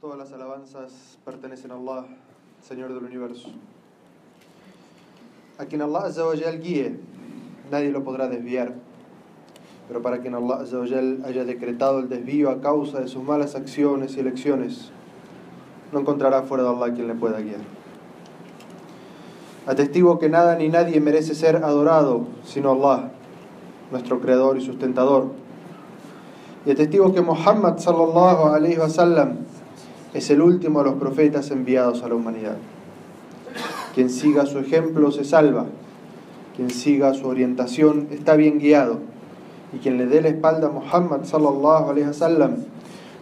Todas las alabanzas pertenecen a Allah, Señor del universo. A quien Allah Azzawajal guíe, nadie lo podrá desviar. Pero para quien Allah Azzawajal haya decretado el desvío a causa de sus malas acciones y elecciones, no encontrará fuera de Allah quien le pueda guiar. Atestigo que nada ni nadie merece ser adorado sino Allah, nuestro creador y sustentador. Y atestigo que Muhammad sallallahu alayhi wa sallam es el último de los profetas enviados a la humanidad. Quien siga su ejemplo se salva, quien siga su orientación está bien guiado, y quien le dé la espalda a Muhammad sallallahu alaihi wasallam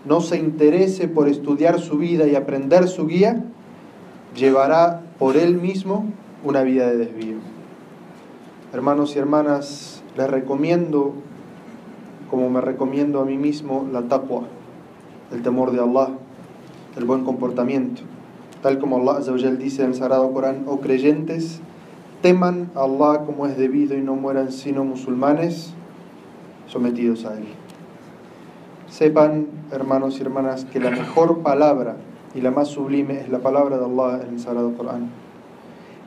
no se interese por estudiar su vida y aprender su guía, llevará por él mismo una vida de desvío. Hermanos y hermanas, les recomiendo, como me recomiendo a mí mismo, la taqwa, el temor de Allah el buen comportamiento. Tal como Allah dice en el Sagrado Corán, oh creyentes, teman a Allah como es debido y no mueran sino musulmanes sometidos a Él. Sepan, hermanos y hermanas, que la mejor palabra y la más sublime es la palabra de Allah en el Sagrado Corán.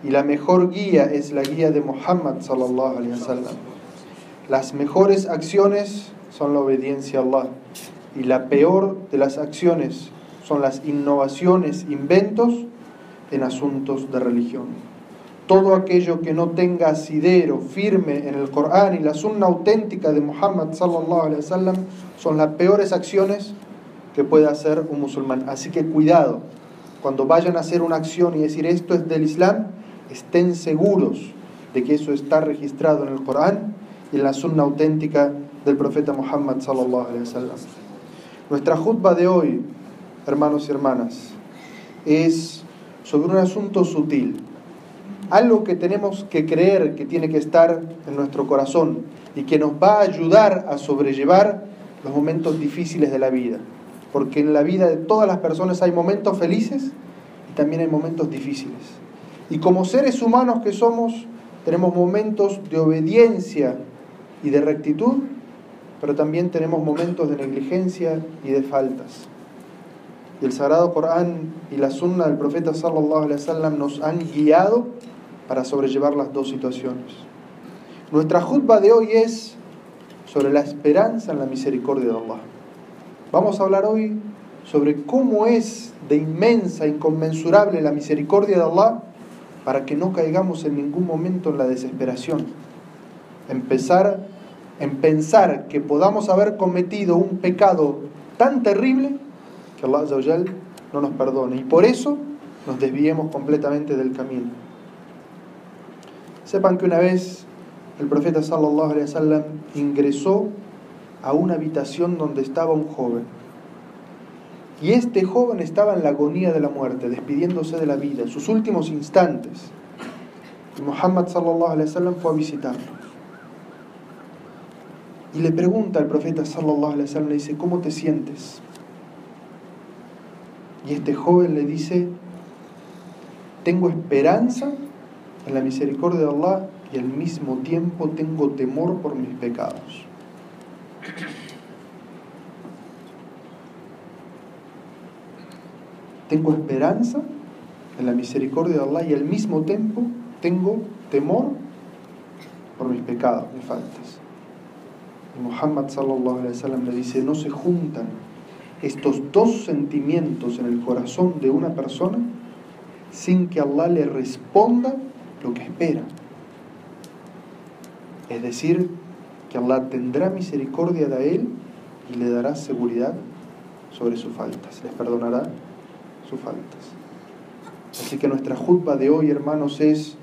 Y la mejor guía es la guía de Muhammad. Las mejores acciones son la obediencia a Allah y la peor de las acciones son las innovaciones, inventos en asuntos de religión. Todo aquello que no tenga asidero firme en el Corán y la sunna auténtica de Muhammad sallallahu alaihi wasallam son las peores acciones que puede hacer un musulmán. Así que cuidado, cuando vayan a hacer una acción y decir esto es del Islam, estén seguros de que eso está registrado en el Corán y en la sunna auténtica del profeta Muhammad sallallahu alaihi wasallam. Nuestra jutba de hoy hermanos y hermanas, es sobre un asunto sutil, algo que tenemos que creer que tiene que estar en nuestro corazón y que nos va a ayudar a sobrellevar los momentos difíciles de la vida. Porque en la vida de todas las personas hay momentos felices y también hay momentos difíciles. Y como seres humanos que somos, tenemos momentos de obediencia y de rectitud, pero también tenemos momentos de negligencia y de faltas y el Sagrado Corán y la Sunna del profeta sallallahu alaihi wasallam nos han guiado para sobrellevar las dos situaciones. Nuestra jutba de hoy es sobre la esperanza en la misericordia de Allah. Vamos a hablar hoy sobre cómo es de inmensa, inconmensurable la misericordia de Allah para que no caigamos en ningún momento en la desesperación. Empezar en pensar que podamos haber cometido un pecado tan terrible que Allah no nos perdone y por eso nos desviemos completamente del camino. Sepan que una vez el profeta ingresó a una habitación donde estaba un joven. Y este joven estaba en la agonía de la muerte, despidiéndose de la vida, sus últimos instantes. Y Muhammad sallallahu alaihi wasallam fue a visitarlo. Y le pregunta al profeta sallallahu alaihi wasallam, le dice, ¿cómo te sientes? Y este joven le dice, tengo esperanza en la misericordia de Allah y al mismo tiempo tengo temor por mis pecados. Tengo esperanza en la misericordia de Allah y al mismo tiempo tengo temor por mis pecados, mis faltas. Y Muhammad sallallahu alaihi wasallam le dice, no se juntan estos dos sentimientos en el corazón de una persona sin que Allah le responda lo que espera. Es decir, que Allah tendrá misericordia de él y le dará seguridad sobre sus faltas, les perdonará sus faltas. Así que nuestra jutba de hoy, hermanos, es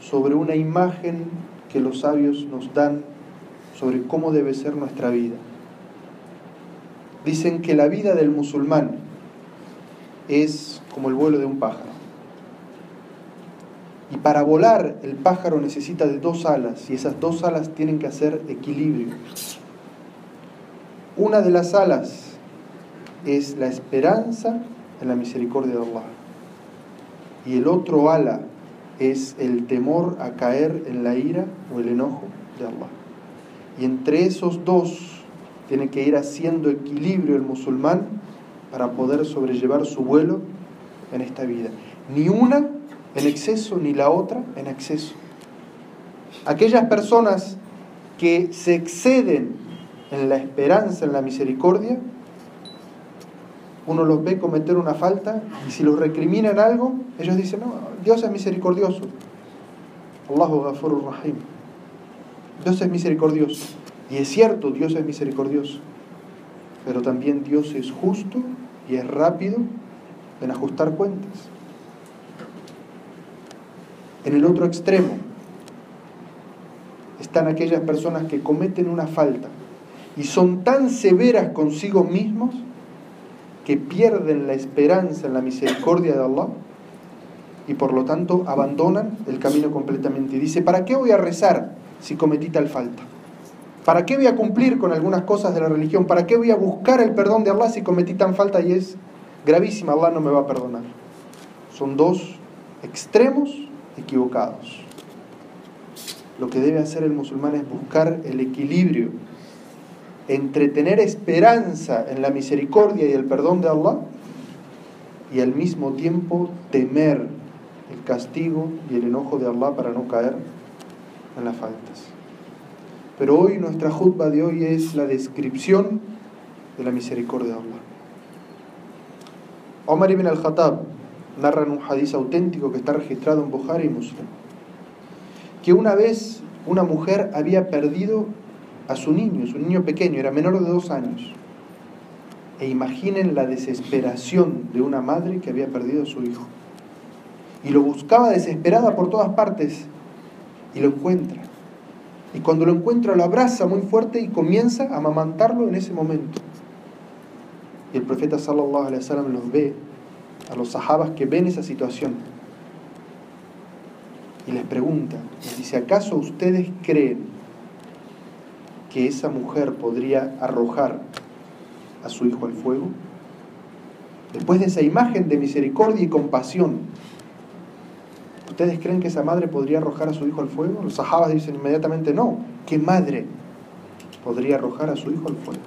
sobre una imagen que los sabios nos dan sobre cómo debe ser nuestra vida dicen que la vida del musulmán es como el vuelo de un pájaro. Y para volar el pájaro necesita de dos alas y esas dos alas tienen que hacer equilibrio. Una de las alas es la esperanza en la misericordia de Allah. Y el otro ala es el temor a caer en la ira o el enojo de Allah. Y entre esos dos tiene que ir haciendo equilibrio el musulmán para poder sobrellevar su vuelo en esta vida. Ni una en exceso, ni la otra en exceso. Aquellas personas que se exceden en la esperanza, en la misericordia, uno los ve cometer una falta y si los recriminan algo, ellos dicen, no, Dios es misericordioso. Allahu Rahim. Dios es misericordioso. Y es cierto, Dios es misericordioso. Pero también Dios es justo y es rápido en ajustar cuentas. En el otro extremo están aquellas personas que cometen una falta y son tan severas consigo mismos que pierden la esperanza en la misericordia de Allah y por lo tanto abandonan el camino completamente. Y dice, ¿para qué voy a rezar si cometí tal falta? ¿Para qué voy a cumplir con algunas cosas de la religión? ¿Para qué voy a buscar el perdón de Allah si cometí tan falta y es gravísima? Allah no me va a perdonar. Son dos extremos equivocados. Lo que debe hacer el musulmán es buscar el equilibrio entre tener esperanza en la misericordia y el perdón de Allah y al mismo tiempo temer el castigo y el enojo de Allah para no caer en las faltas. Pero hoy nuestra jutba de hoy es la descripción de la misericordia de Allah. Omar ibn al-Khattab narra en un hadiz auténtico que está registrado en Bukhari y Muslim que una vez una mujer había perdido a su niño, su niño pequeño, era menor de dos años. E imaginen la desesperación de una madre que había perdido a su hijo. Y lo buscaba desesperada por todas partes y lo encuentra. Y cuando lo encuentra lo abraza muy fuerte y comienza a amamantarlo en ese momento. Y el profeta sallallahu alaihi wasallam los ve a los sahabas que ven esa situación y les pregunta, les dice, ¿acaso ustedes creen que esa mujer podría arrojar a su hijo al fuego? Después de esa imagen de misericordia y compasión, ¿ustedes creen que esa madre podría arrojar a su hijo al fuego? Los sahabas dicen inmediatamente no. ¿Qué madre podría arrojar a su hijo al fuego?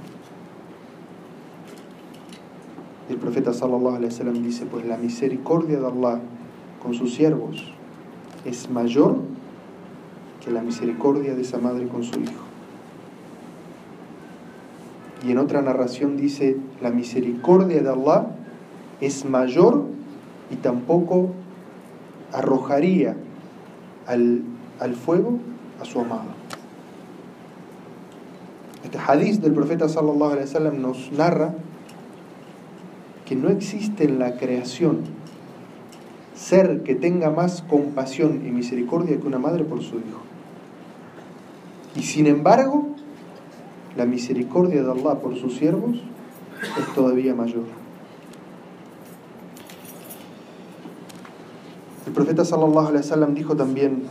Y el profeta sallallahu alaihi wasallam dice, pues la misericordia de Allah con sus siervos es mayor que la misericordia de esa madre con su hijo. Y en otra narración dice, la misericordia de Allah es mayor y tampoco arrojaría al, al fuego a su amado. Este hadith del profeta sallallahu alaihi wasallam nos narra que no existe en la creación ser que tenga más compasión y misericordia que una madre por su hijo. Y sin embargo, la misericordia de Allah por sus siervos es todavía mayor. El profeta sallallahu alaihi wasallam dijo también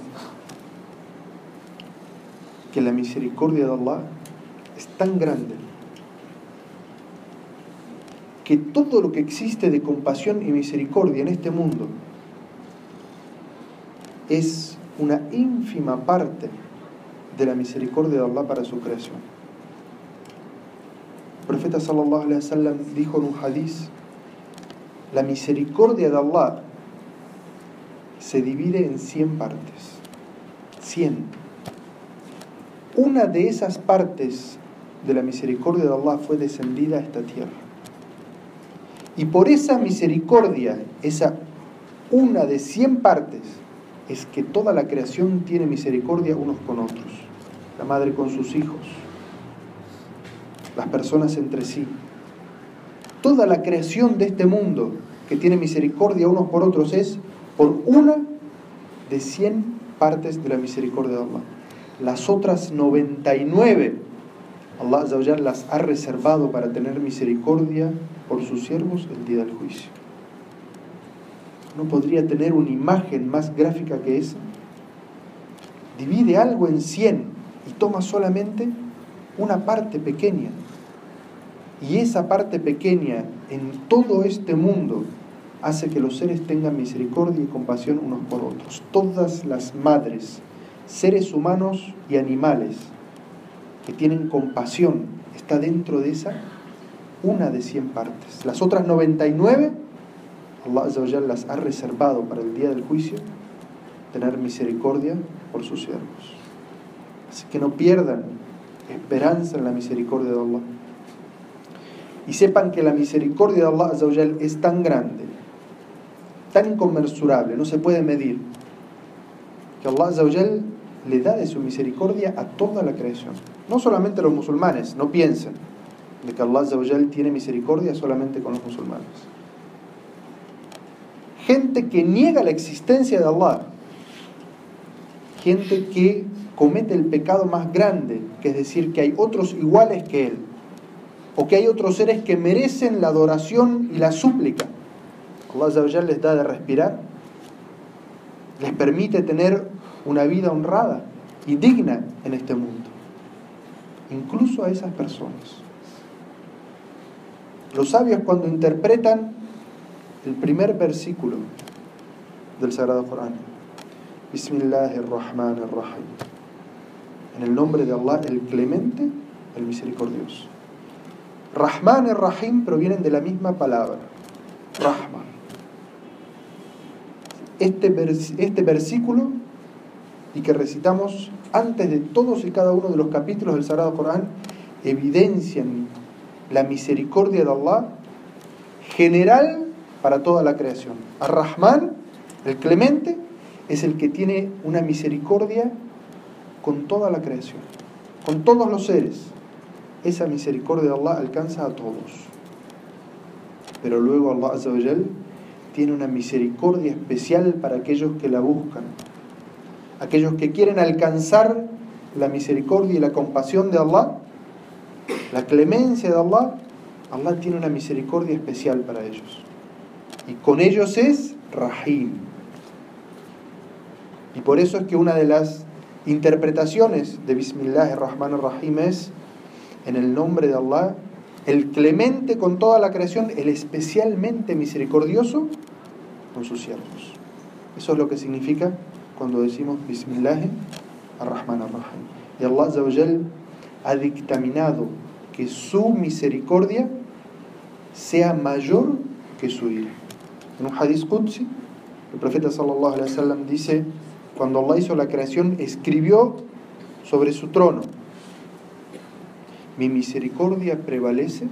que la misericordia de Allah es tan grande que todo lo que existe de compasión y misericordia en este mundo es una ínfima parte de la misericordia de Allah para su creación. El profeta sallallahu alaihi wasallam dijo en un hadiz, la misericordia de Allah se divide en 100 partes. 100. Una de esas partes de la misericordia de Allah fue descendida a esta tierra. Y por esa misericordia, esa una de 100 partes, es que toda la creación tiene misericordia unos con otros. La madre con sus hijos, las personas entre sí. Toda la creación de este mundo que tiene misericordia unos por otros es por una de 100 partes de la misericordia de Allah. Las otras 99 Allah las ha reservado para tener misericordia por sus siervos el día del juicio. ¿No podría tener una imagen más gráfica que esa? Divide algo en 100 y toma solamente una parte pequeña. Y esa parte pequeña en todo este mundo hace que los seres tengan misericordia y compasión unos por otros. Todas las madres, seres humanos y animales que tienen compasión, está dentro de esa una de 100 partes. Las otras 99, Allah Azza las ha reservado para el día del juicio, tener misericordia por sus siervos. Así que no pierdan esperanza en la misericordia de Allah. Y sepan que la misericordia de Allah Azza es tan grande, tan inconmensurable, no se puede medir, que Allah Azza le da de su misericordia a toda la creación. No solamente a los musulmanes, no piensen de que Allah Azza tiene misericordia solamente con los musulmanes. Gente que niega la existencia de Allah, gente que comete el pecado más grande, que es decir, que hay otros iguales que Él, o que hay otros seres que merecen la adoración y la súplica. Allah les da de respirar, les permite tener una vida honrada y digna en este mundo, incluso a esas personas. Los sabios cuando interpretan el primer versículo del Sagrado Corán, Bismillahirrahmanirrahim, en el nombre de Allah, el clemente, el misericordioso. Rahman y Rahim provienen de la misma palabra, Rahman. Este, este versículo y que recitamos antes de todos y cada uno de los capítulos del Sagrado Corán evidencian la misericordia de Allah general para toda la creación. Ar-Rahman, el clemente, es el que tiene una misericordia con toda la creación, con todos los seres. Esa misericordia de Allah alcanza a todos. Pero luego Allah tiene una misericordia especial para aquellos que la buscan, aquellos que quieren alcanzar la misericordia y la compasión de Allah, la clemencia de Allah, Allah tiene una misericordia especial para ellos. Y con ellos es Rahim. Y por eso es que una de las interpretaciones de Bismillah ar-Rahman rahim es en el nombre de Allah, el clemente con toda la creación, el especialmente misericordioso con sus siervos. Eso es lo que significa cuando decimos Bismillah ar-Rahman ar-Rahim. Y Allah ha dictaminado que su misericordia sea mayor que su ira. En un hadith Qudsi, el profeta sallallahu alaihi wasallam dice, cuando Allah hizo la creación, escribió sobre su trono, mi misericordia prevalece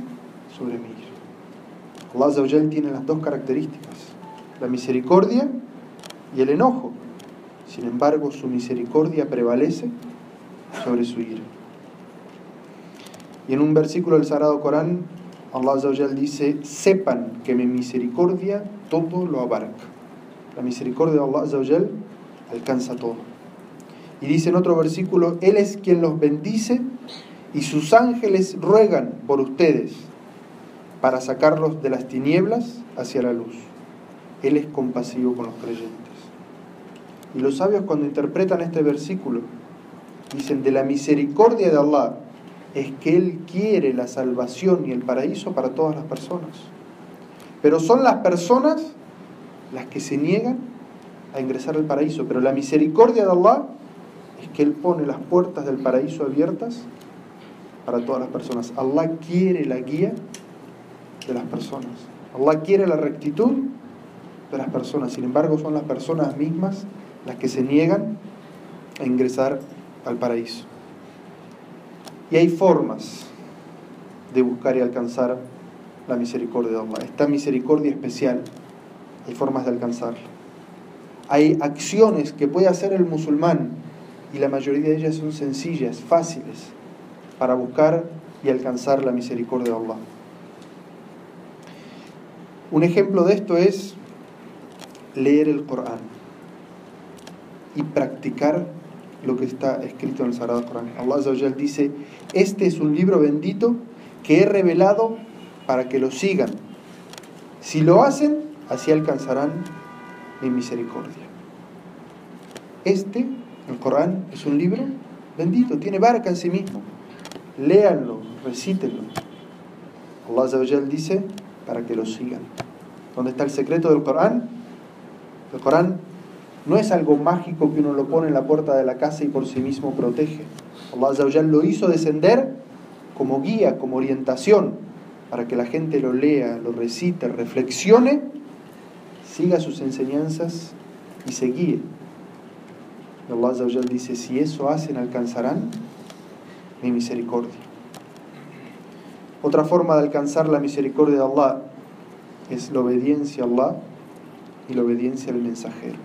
sobre mí. Allah tiene las dos características, la misericordia y el enojo. Sin embargo, su misericordia prevalece sobre su ira. Y en un versículo del Sagrado Corán, Allah dice, sepan que mi misericordia todo lo abarca. La misericordia de Allah alcanza todo. Y dice en otro versículo, Él es quien los bendice y sus ángeles ruegan por ustedes para sacarlos de las tinieblas hacia la luz. Él es compasivo con los creyentes. Y los sabios cuando interpretan este versículo dicen de la misericordia de Allah es que Él quiere la salvación y el paraíso para todas las personas. Pero son las personas las que se niegan a ingresar al paraíso. Pero la misericordia de Allah es que Él pone las puertas del paraíso abiertas para todas las personas. Allah quiere la guía de las personas. Allah quiere la rectitud de las personas. Sin embargo, son las personas mismas las que se niegan a ingresar al paraíso. Y hay formas de buscar y alcanzar la misericordia de Allah. Esta misericordia especial, hay formas de alcanzarla. Hay acciones que puede hacer el musulmán y la mayoría de ellas son sencillas, fáciles, para buscar y alcanzar la misericordia de Allah. Un ejemplo de esto es leer el Corán y practicar lo que está escrito en el Sagrado Corán. Allah dice, este es un libro bendito que he revelado para que lo sigan. Si lo hacen, así alcanzarán mi misericordia. Este, el Corán, es un libro bendito, tiene barca en sí mismo. Léanlo, recítenlo. Allah dice para que lo sigan. ¿Dónde está el secreto del Corán? El Corán no es algo mágico que uno lo pone en la puerta de la casa y por sí mismo protege. Allah lo hizo descender como guía, como orientación. para que la gente lo lea, lo recite, reflexione, siga sus enseñanzas y se guíe. Allah dice, si eso hacen, alcanzarán mi misericordia. Otra forma de alcanzar la misericordia de Allah es la obediencia a Allah y la obediencia al mensajero.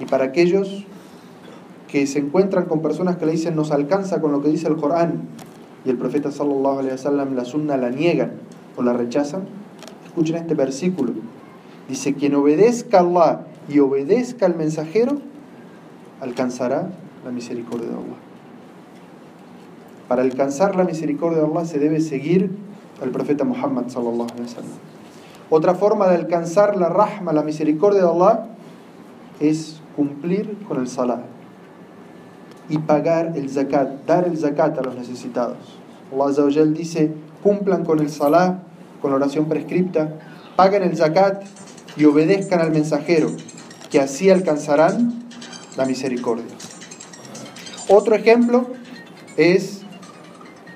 Y para aquellos que se encuentran con personas que le dicen nos alcanza con lo que dice el Corán y el profeta sallallahu alaihi wasallam la sunna la niegan o la rechazan, escuchen este versículo. Dice, quien obedezca a Allah y obedezca al mensajero, alcanzará la misericordia de Allah. Para alcanzar la misericordia de Allah se debe seguir al profeta Muhammad sallallahu alaihi wasallam. Otra forma de alcanzar la rahma, la misericordia de Allah, es cumplir con el salah y pagar el zakat, dar el zakat a los necesitados. Allah dice, cumplan con el salah, con la oración prescripta, paguen el zakat y obedezcan al mensajero, que así alcanzarán la misericordia. Otro ejemplo es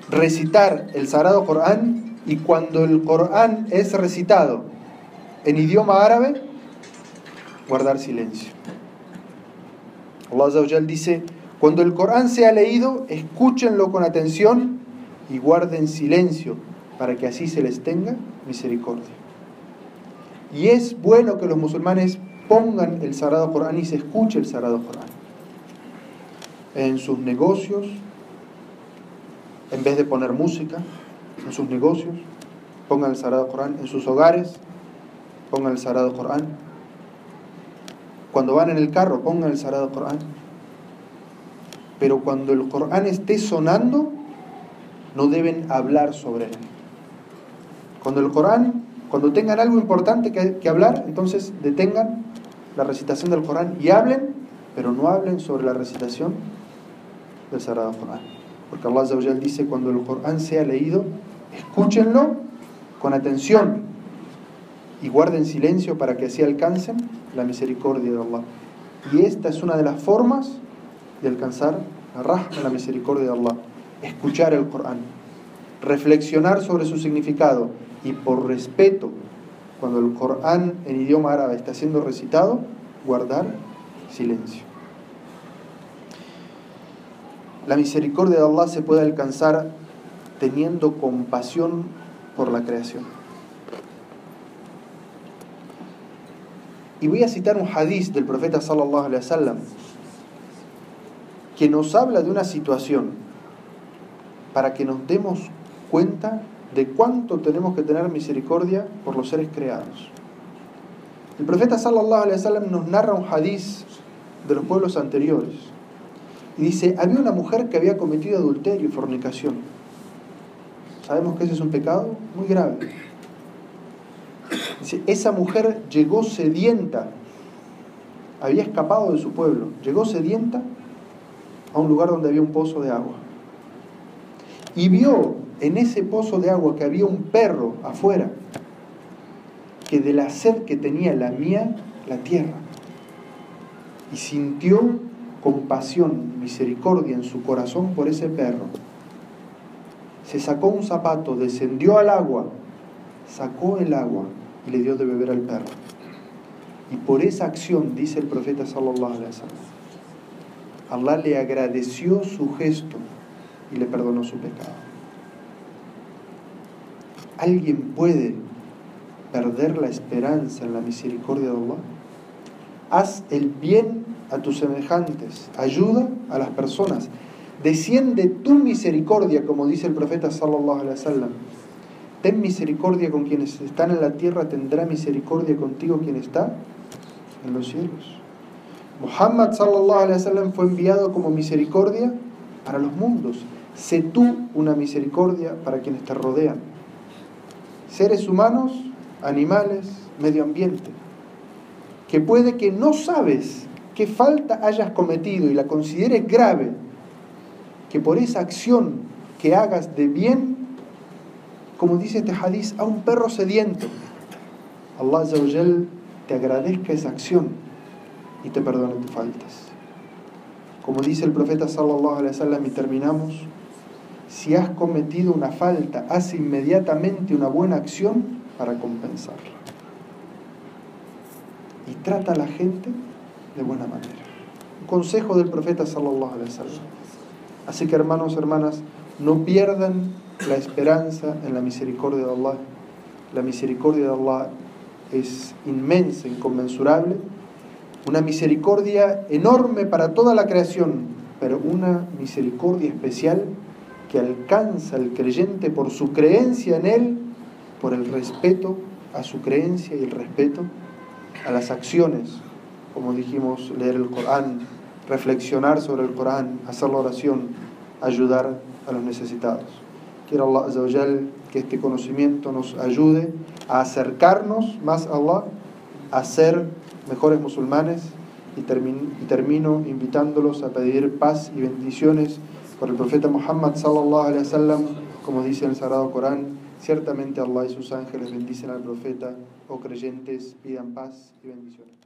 recitar el Sagrado Corán y cuando el Corán es recitado en idioma árabe, guardar silencio. Allah dice, cuando el Corán sea leído, escúchenlo con atención y guarden silencio para que así se les tenga misericordia. Y es bueno que los musulmanes pongan el Sagrado Corán y se escuche el Sagrado Corán. En sus negocios, en vez de poner música, en sus negocios, pongan el Sagrado Corán. En sus hogares, pongan el Sagrado Corán. Cuando van en el carro, pongan el Sagrado Corán. Pero cuando el Corán esté sonando, no deben hablar sobre él. Cuando el Corán, cuando tengan algo importante que, que hablar, entonces detengan la recitación del Corán y hablen, pero no hablen sobre la recitación del Sagrado Corán. Porque Allah dice, cuando el Corán sea leído, escúchenlo con atención y guarden silencio para que así alcancen la misericordia de Allah. Y esta es una de las formas de alcanzar la la misericordia de Allah. Escuchar el Corán, reflexionar sobre su significado y por respeto cuando el Corán en idioma árabe está siendo recitado, guardar silencio. La misericordia de Allah se puede alcanzar teniendo compasión por la creación. Y voy a citar un hadiz del profeta sallallahu alaihi wasallam que nos habla de una situación para que nos demos cuenta de cuánto tenemos que tener misericordia por los seres creados. El profeta sallallahu alaihi wasallam nos narra un hadiz de los pueblos anteriores y dice, había una mujer que había cometido adulterio y fornicación. Sabemos que ese es un pecado muy grave. Esa mujer llegó sedienta, había escapado de su pueblo, llegó sedienta a un lugar donde había un pozo de agua. Y vio en ese pozo de agua que había un perro afuera, que de la sed que tenía la mía la tierra. Y sintió compasión, misericordia en su corazón por ese perro. Se sacó un zapato, descendió al agua, sacó el agua y le dio de beber al perro. Y por esa acción, dice el profeta sallallahu alaihi Allah le agradeció su gesto y le perdonó su pecado. ¿Alguien puede perder la esperanza en la misericordia de Allah? Haz el bien a tus semejantes, ayuda a las personas, desciende tu misericordia, como dice el profeta sallallahu alaihi wasallam. Ten misericordia con quienes están en la tierra, tendrá misericordia contigo quien está en los cielos. Muhammad sallallahu alaihi wasallam fue enviado como misericordia para los mundos. Sé tú una misericordia para quienes te rodean seres humanos, animales, medio ambiente, que puede que no sabes qué falta hayas cometido y la consideres grave, que por esa acción que hagas de bien, como dice este hadiz, a un perro sediento, Allah te agradezca esa acción y te perdone tus faltas. Como dice el profeta sallallahu alaihi wasallam y terminamos, si has cometido una falta, haz inmediatamente una buena acción para compensarla. Y trata a la gente de buena manera. Un consejo del profeta sallallahu alaihi wasallam. Así que hermanos, hermanas, no pierdan la esperanza en la misericordia de Allah. La misericordia de Allah es inmensa, inconmensurable, una misericordia enorme para toda la creación, pero una misericordia especial que alcanza al creyente por su creencia en Él, por el respeto a su creencia y el respeto a las acciones, como dijimos, leer el Corán, reflexionar sobre el Corán, hacer la oración, ayudar a los necesitados. Quiero Allah que este conocimiento nos ayude a acercarnos más a Allah, a ser mejores musulmanes y termino, invitándolos a pedir paz y bendiciones por el profeta Muhammad sallallahu alaihi wasallam, como dice en el Sagrado Corán, ciertamente Allah y sus ángeles bendicen al profeta, o oh creyentes, pidan paz y bendiciones.